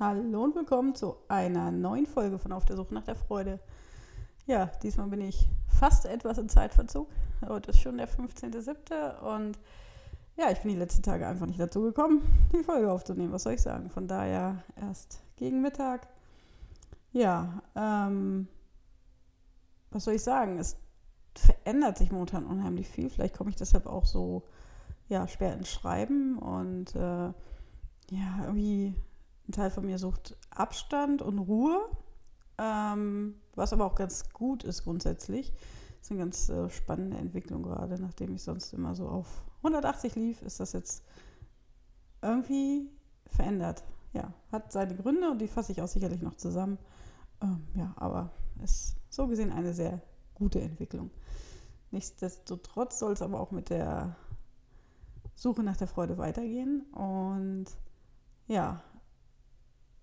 Hallo und willkommen zu einer neuen Folge von Auf der Suche nach der Freude. Ja, diesmal bin ich fast etwas in Zeitverzug. Heute ist schon der 15.07. und ja, ich bin die letzten Tage einfach nicht dazu gekommen, die Folge aufzunehmen. Was soll ich sagen? Von daher erst gegen Mittag. Ja, ähm, was soll ich sagen? Es verändert sich momentan unheimlich viel. Vielleicht komme ich deshalb auch so ja, schwer ins Schreiben und äh, ja, irgendwie ein Teil von mir sucht Abstand und Ruhe, ähm, was aber auch ganz gut ist grundsätzlich. Das ist eine ganz äh, spannende Entwicklung gerade, nachdem ich sonst immer so auf 180 lief, ist das jetzt irgendwie verändert. Ja, hat seine Gründe und die fasse ich auch sicherlich noch zusammen. Ähm, ja, aber ist so gesehen eine sehr gute Entwicklung. Nichtsdestotrotz soll es aber auch mit der Suche nach der Freude weitergehen. Und ja,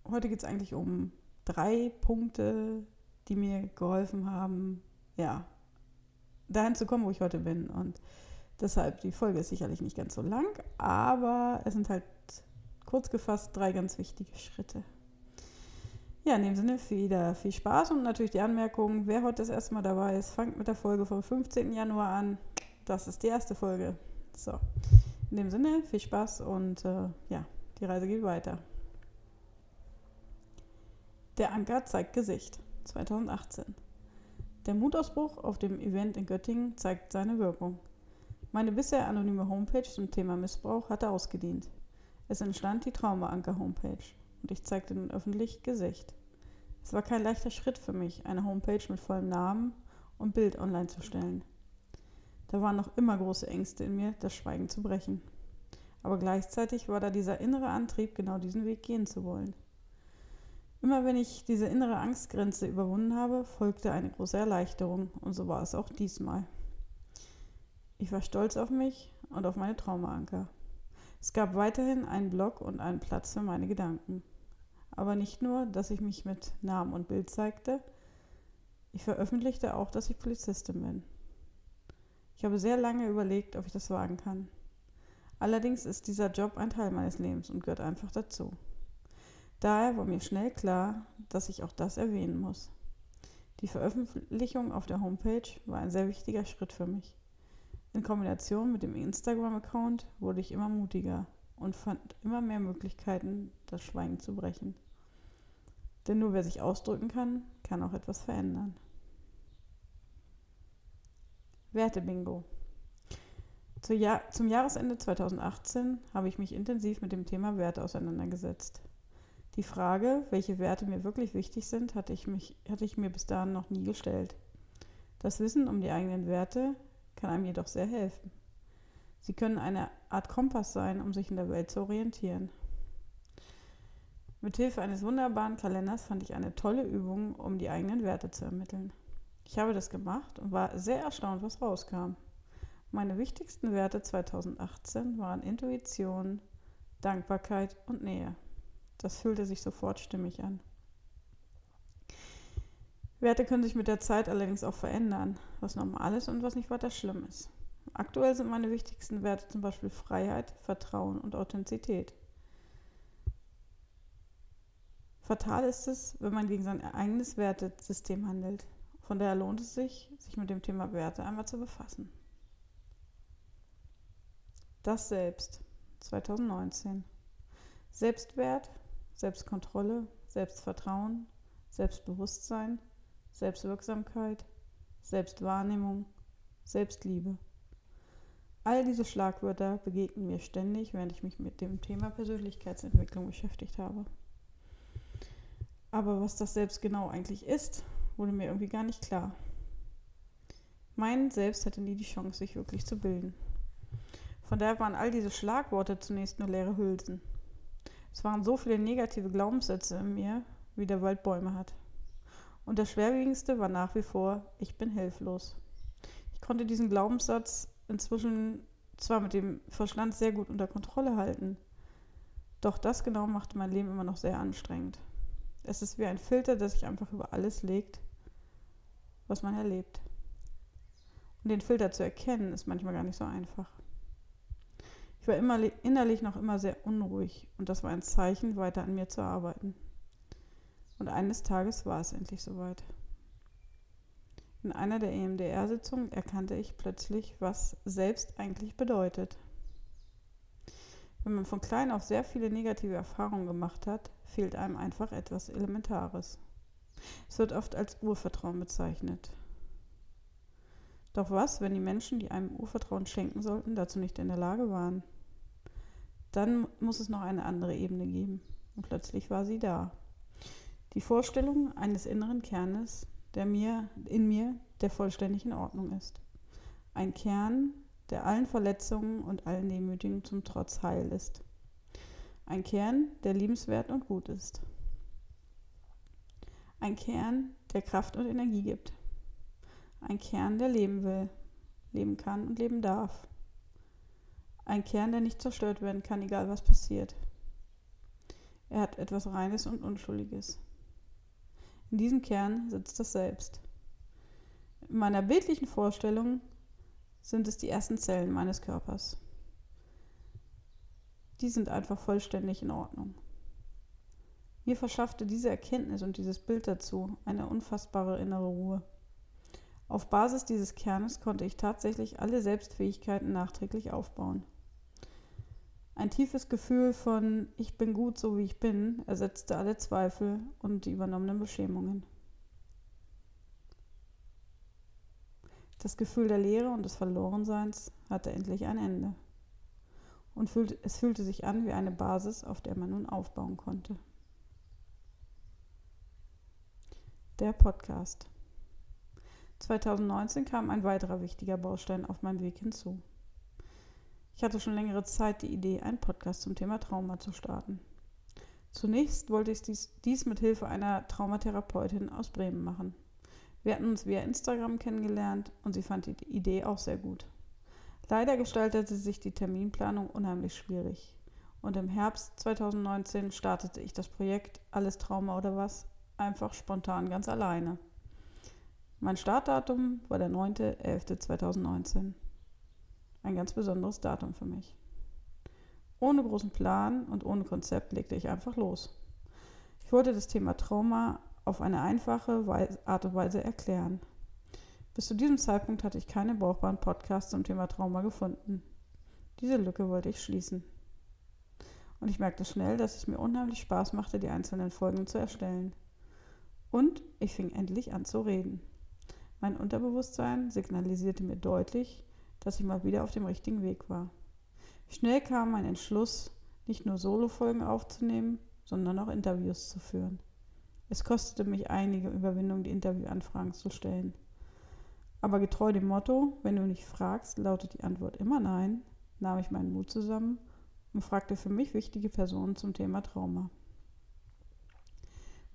heute geht es eigentlich um drei Punkte, die mir geholfen haben, ja, dahin zu kommen, wo ich heute bin. Und deshalb, die Folge ist sicherlich nicht ganz so lang, aber es sind halt kurz gefasst drei ganz wichtige Schritte. Ja, in dem Sinne wieder viel Spaß und natürlich die Anmerkung, wer heute das erste Mal dabei ist, fangt mit der Folge vom 15. Januar an. Das ist die erste Folge. So, in dem Sinne viel Spaß und äh, ja, die Reise geht weiter. Der Anker zeigt Gesicht 2018. Der Mutausbruch auf dem Event in Göttingen zeigt seine Wirkung. Meine bisher anonyme Homepage zum Thema Missbrauch hatte ausgedient. Es entstand die Trauma-Anker-Homepage und ich zeigte nun öffentlich Gesicht. Es war kein leichter Schritt für mich, eine Homepage mit vollem Namen und Bild online zu stellen. Da waren noch immer große Ängste in mir, das Schweigen zu brechen. Aber gleichzeitig war da dieser innere Antrieb, genau diesen Weg gehen zu wollen. Immer wenn ich diese innere Angstgrenze überwunden habe, folgte eine große Erleichterung und so war es auch diesmal. Ich war stolz auf mich und auf meine Traumaanker. Es gab weiterhin einen Blog und einen Platz für meine Gedanken. Aber nicht nur, dass ich mich mit Namen und Bild zeigte, ich veröffentlichte auch, dass ich Polizistin bin. Ich habe sehr lange überlegt, ob ich das wagen kann. Allerdings ist dieser Job ein Teil meines Lebens und gehört einfach dazu. Daher war mir schnell klar, dass ich auch das erwähnen muss. Die Veröffentlichung auf der Homepage war ein sehr wichtiger Schritt für mich. In Kombination mit dem Instagram-Account wurde ich immer mutiger und fand immer mehr Möglichkeiten, das Schweigen zu brechen. Denn nur wer sich ausdrücken kann, kann auch etwas verändern. Werte-Bingo. Zum Jahresende 2018 habe ich mich intensiv mit dem Thema Werte auseinandergesetzt. Die Frage, welche Werte mir wirklich wichtig sind, hatte ich, mich, hatte ich mir bis dahin noch nie gestellt. Das Wissen um die eigenen Werte kann einem jedoch sehr helfen. Sie können eine Art Kompass sein, um sich in der Welt zu orientieren. Mithilfe eines wunderbaren Kalenders fand ich eine tolle Übung, um die eigenen Werte zu ermitteln. Ich habe das gemacht und war sehr erstaunt, was rauskam. Meine wichtigsten Werte 2018 waren Intuition, Dankbarkeit und Nähe. Das fühlte sich sofort stimmig an. Werte können sich mit der Zeit allerdings auch verändern, was normal ist und was nicht weiter schlimm ist. Aktuell sind meine wichtigsten Werte zum Beispiel Freiheit, Vertrauen und Authentizität. Fatal ist es, wenn man gegen sein eigenes Wertesystem handelt. Von daher lohnt es sich, sich mit dem Thema Werte einmal zu befassen. Das Selbst 2019. Selbstwert Selbstkontrolle, Selbstvertrauen, Selbstbewusstsein, Selbstwirksamkeit, Selbstwahrnehmung, Selbstliebe. All diese Schlagwörter begegnen mir ständig, während ich mich mit dem Thema Persönlichkeitsentwicklung beschäftigt habe. Aber was das Selbst genau eigentlich ist, wurde mir irgendwie gar nicht klar. Mein Selbst hatte nie die Chance, sich wirklich zu bilden. Von daher waren all diese Schlagworte zunächst nur leere Hülsen. Es waren so viele negative Glaubenssätze in mir, wie der Wald Bäume hat. Und das Schwerwiegendste war nach wie vor, ich bin hilflos. Ich konnte diesen Glaubenssatz inzwischen zwar mit dem Verstand sehr gut unter Kontrolle halten, doch das genau machte mein Leben immer noch sehr anstrengend. Es ist wie ein Filter, der sich einfach über alles legt, was man erlebt. Und den Filter zu erkennen, ist manchmal gar nicht so einfach. Ich war immer innerlich noch immer sehr unruhig und das war ein Zeichen, weiter an mir zu arbeiten. Und eines Tages war es endlich soweit. In einer der EMDR-Sitzungen erkannte ich plötzlich, was selbst eigentlich bedeutet. Wenn man von klein auf sehr viele negative Erfahrungen gemacht hat, fehlt einem einfach etwas Elementares. Es wird oft als Urvertrauen bezeichnet. Doch was, wenn die Menschen, die einem Urvertrauen schenken sollten, dazu nicht in der Lage waren? Dann muss es noch eine andere Ebene geben. Und plötzlich war sie da. Die Vorstellung eines inneren Kernes, der mir, in mir, der vollständig in Ordnung ist. Ein Kern, der allen Verletzungen und allen Demütigungen zum Trotz heil ist. Ein Kern, der liebenswert und gut ist. Ein Kern, der Kraft und Energie gibt. Ein Kern, der leben will, leben kann und leben darf. Ein Kern, der nicht zerstört werden kann, egal was passiert. Er hat etwas Reines und Unschuldiges. In diesem Kern sitzt das Selbst. In meiner bildlichen Vorstellung sind es die ersten Zellen meines Körpers. Die sind einfach vollständig in Ordnung. Mir verschaffte diese Erkenntnis und dieses Bild dazu eine unfassbare innere Ruhe. Auf Basis dieses Kernes konnte ich tatsächlich alle Selbstfähigkeiten nachträglich aufbauen. Ein tiefes Gefühl von Ich bin gut so wie ich bin ersetzte alle Zweifel und die übernommenen Beschämungen. Das Gefühl der Leere und des Verlorenseins hatte endlich ein Ende. Und es fühlte sich an wie eine Basis, auf der man nun aufbauen konnte. Der Podcast. 2019 kam ein weiterer wichtiger Baustein auf meinem Weg hinzu. Ich hatte schon längere Zeit die Idee, einen Podcast zum Thema Trauma zu starten. Zunächst wollte ich dies, dies mit Hilfe einer Traumatherapeutin aus Bremen machen. Wir hatten uns via Instagram kennengelernt und sie fand die Idee auch sehr gut. Leider gestaltete sich die Terminplanung unheimlich schwierig. Und im Herbst 2019 startete ich das Projekt Alles Trauma oder was einfach spontan ganz alleine. Mein Startdatum war der 9.11.2019. Ein ganz besonderes Datum für mich. Ohne großen Plan und ohne Konzept legte ich einfach los. Ich wollte das Thema Trauma auf eine einfache Art und Weise erklären. Bis zu diesem Zeitpunkt hatte ich keine brauchbaren Podcasts zum Thema Trauma gefunden. Diese Lücke wollte ich schließen. Und ich merkte schnell, dass es mir unheimlich Spaß machte, die einzelnen Folgen zu erstellen. Und ich fing endlich an zu reden. Mein Unterbewusstsein signalisierte mir deutlich, dass ich mal wieder auf dem richtigen Weg war. Schnell kam mein Entschluss, nicht nur Solo-Folgen aufzunehmen, sondern auch Interviews zu führen. Es kostete mich einige Überwindung, die Interviewanfragen zu stellen. Aber getreu dem Motto, wenn du nicht fragst, lautet die Antwort immer nein, nahm ich meinen Mut zusammen und fragte für mich wichtige Personen zum Thema Trauma.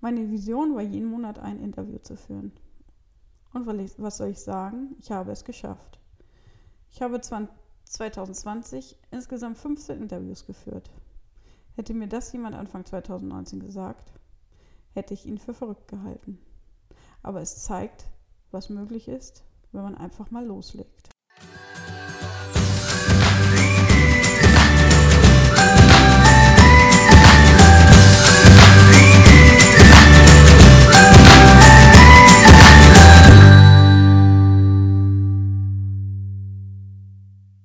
Meine Vision war, jeden Monat ein Interview zu führen. Und was soll ich sagen? Ich habe es geschafft. Ich habe 2020 insgesamt 15 Interviews geführt. Hätte mir das jemand Anfang 2019 gesagt, hätte ich ihn für verrückt gehalten. Aber es zeigt, was möglich ist, wenn man einfach mal loslegt.